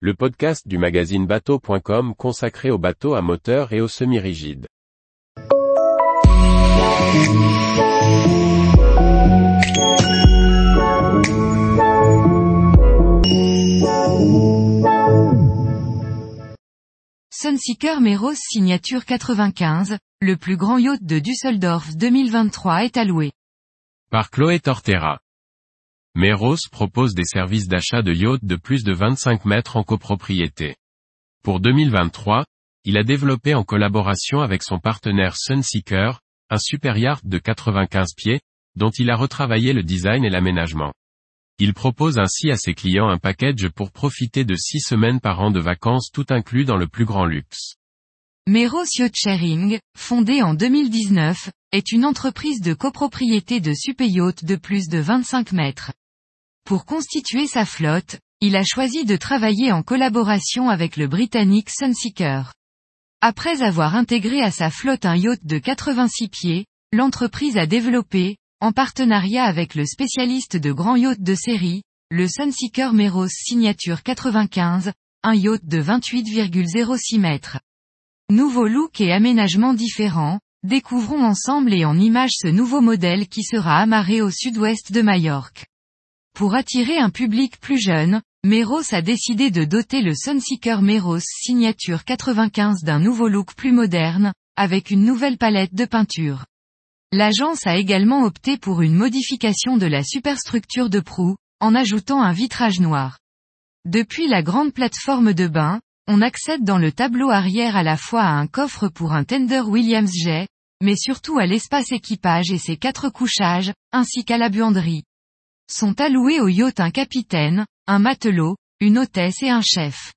le podcast du magazine bateau.com consacré aux bateaux à moteur et aux semi-rigides. Sunseeker Meros signature 95, le plus grand yacht de Düsseldorf 2023 est alloué. Par Chloé Tortera. Meros propose des services d'achat de yachts de plus de 25 mètres en copropriété. Pour 2023, il a développé en collaboration avec son partenaire Sunseeker, un super yacht de 95 pieds, dont il a retravaillé le design et l'aménagement. Il propose ainsi à ses clients un package pour profiter de 6 semaines par an de vacances tout inclus dans le plus grand luxe. Meros Yacht Sharing, fondée en 2019, est une entreprise de copropriété de superyachts de plus de 25 mètres. Pour constituer sa flotte, il a choisi de travailler en collaboration avec le britannique Sunseeker. Après avoir intégré à sa flotte un yacht de 86 pieds, l'entreprise a développé, en partenariat avec le spécialiste de grands yachts de série, le Sunseeker Meros Signature 95, un yacht de 28,06 mètres. Nouveau look et aménagement différents, découvrons ensemble et en images ce nouveau modèle qui sera amarré au sud-ouest de Majorque. Pour attirer un public plus jeune, Meros a décidé de doter le Sunseeker Meros Signature 95 d'un nouveau look plus moderne, avec une nouvelle palette de peinture. L'agence a également opté pour une modification de la superstructure de proue, en ajoutant un vitrage noir. Depuis la grande plateforme de bain, on accède dans le tableau arrière à la fois à un coffre pour un tender Williams jet, mais surtout à l'espace équipage et ses quatre couchages, ainsi qu'à la buanderie. Sont alloués au yacht un capitaine, un matelot, une hôtesse et un chef.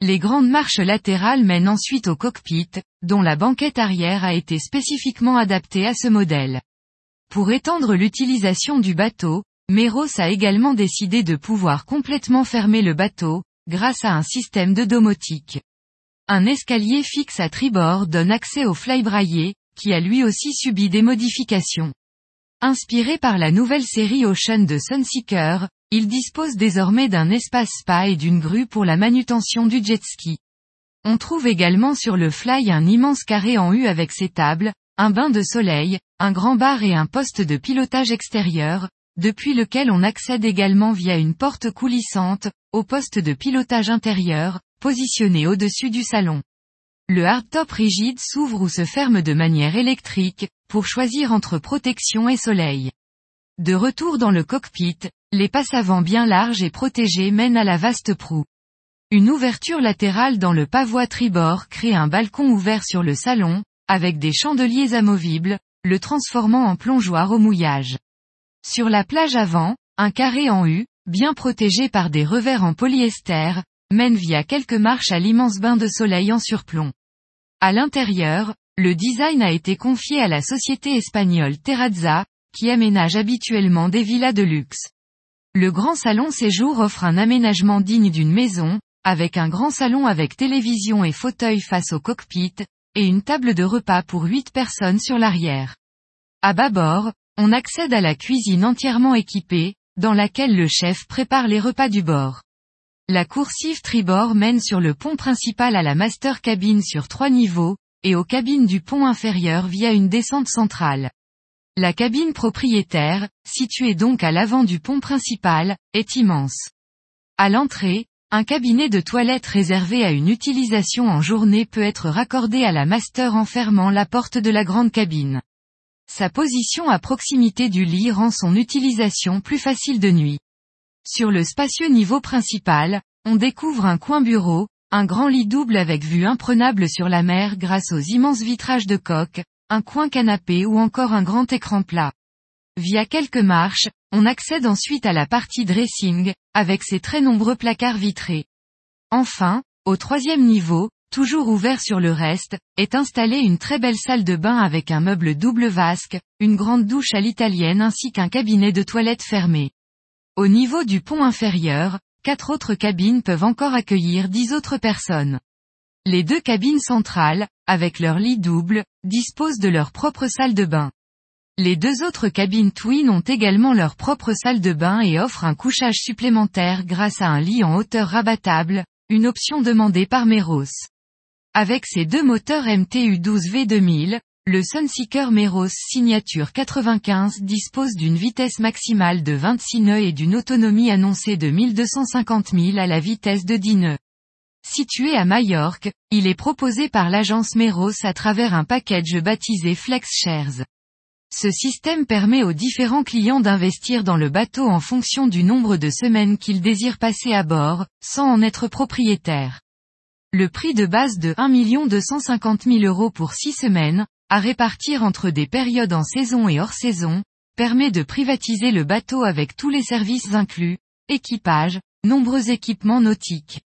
Les grandes marches latérales mènent ensuite au cockpit, dont la banquette arrière a été spécifiquement adaptée à ce modèle. Pour étendre l'utilisation du bateau, Meros a également décidé de pouvoir complètement fermer le bateau, grâce à un système de domotique. Un escalier fixe à tribord donne accès au flybraillé, qui a lui aussi subi des modifications. Inspiré par la nouvelle série Ocean de Sunseeker, il dispose désormais d'un espace spa et d'une grue pour la manutention du jet ski. On trouve également sur le Fly un immense carré en U avec ses tables, un bain de soleil, un grand bar et un poste de pilotage extérieur, depuis lequel on accède également via une porte coulissante, au poste de pilotage intérieur, positionné au-dessus du salon. Le hardtop rigide s'ouvre ou se ferme de manière électrique, pour choisir entre protection et soleil. De retour dans le cockpit, les passavants bien larges et protégés mènent à la vaste proue. Une ouverture latérale dans le pavois tribord crée un balcon ouvert sur le salon, avec des chandeliers amovibles, le transformant en plongeoir au mouillage. Sur la plage avant, un carré en U, bien protégé par des revers en polyester, mène via quelques marches à l'immense bain de soleil en surplomb. À l'intérieur, le design a été confié à la société espagnole Terrazza, qui aménage habituellement des villas de luxe. Le grand salon séjour offre un aménagement digne d'une maison, avec un grand salon avec télévision et fauteuil face au cockpit, et une table de repas pour 8 personnes sur l'arrière. À bâbord, on accède à la cuisine entièrement équipée, dans laquelle le chef prépare les repas du bord. La coursive tribord mène sur le pont principal à la master cabine sur trois niveaux, et aux cabines du pont inférieur via une descente centrale. La cabine propriétaire, située donc à l'avant du pont principal, est immense. À l'entrée, un cabinet de toilette réservé à une utilisation en journée peut être raccordé à la master en fermant la porte de la grande cabine. Sa position à proximité du lit rend son utilisation plus facile de nuit. Sur le spacieux niveau principal, on découvre un coin bureau, un grand lit double avec vue imprenable sur la mer grâce aux immenses vitrages de coque, un coin canapé ou encore un grand écran plat. Via quelques marches, on accède ensuite à la partie dressing, avec ses très nombreux placards vitrés. Enfin, au troisième niveau, toujours ouvert sur le reste, est installée une très belle salle de bain avec un meuble double vasque, une grande douche à l'italienne ainsi qu'un cabinet de toilette fermé. Au niveau du pont inférieur, quatre autres cabines peuvent encore accueillir dix autres personnes. Les deux cabines centrales, avec leur lit double, disposent de leur propre salle de bain. Les deux autres cabines twin ont également leur propre salle de bain et offrent un couchage supplémentaire grâce à un lit en hauteur rabattable, une option demandée par Meros. Avec ses deux moteurs MTU 12 V2000, le Sunseeker Meros Signature 95 dispose d'une vitesse maximale de 26 nœuds et d'une autonomie annoncée de 1250 000 à la vitesse de 10 nœuds. Situé à Majorque, il est proposé par l'agence Meros à travers un package baptisé Flex Shares. Ce système permet aux différents clients d'investir dans le bateau en fonction du nombre de semaines qu'ils désirent passer à bord, sans en être propriétaire. Le prix de base de 1 250 000 euros pour 6 semaines, à répartir entre des périodes en saison et hors saison, permet de privatiser le bateau avec tous les services inclus, équipage, nombreux équipements nautiques.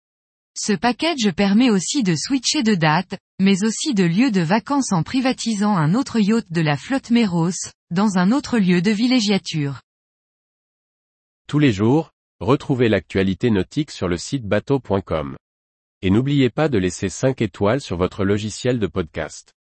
Ce package permet aussi de switcher de date, mais aussi de lieu de vacances en privatisant un autre yacht de la flotte Meros, dans un autre lieu de villégiature. Tous les jours, retrouvez l'actualité nautique sur le site bateau.com. Et n'oubliez pas de laisser 5 étoiles sur votre logiciel de podcast.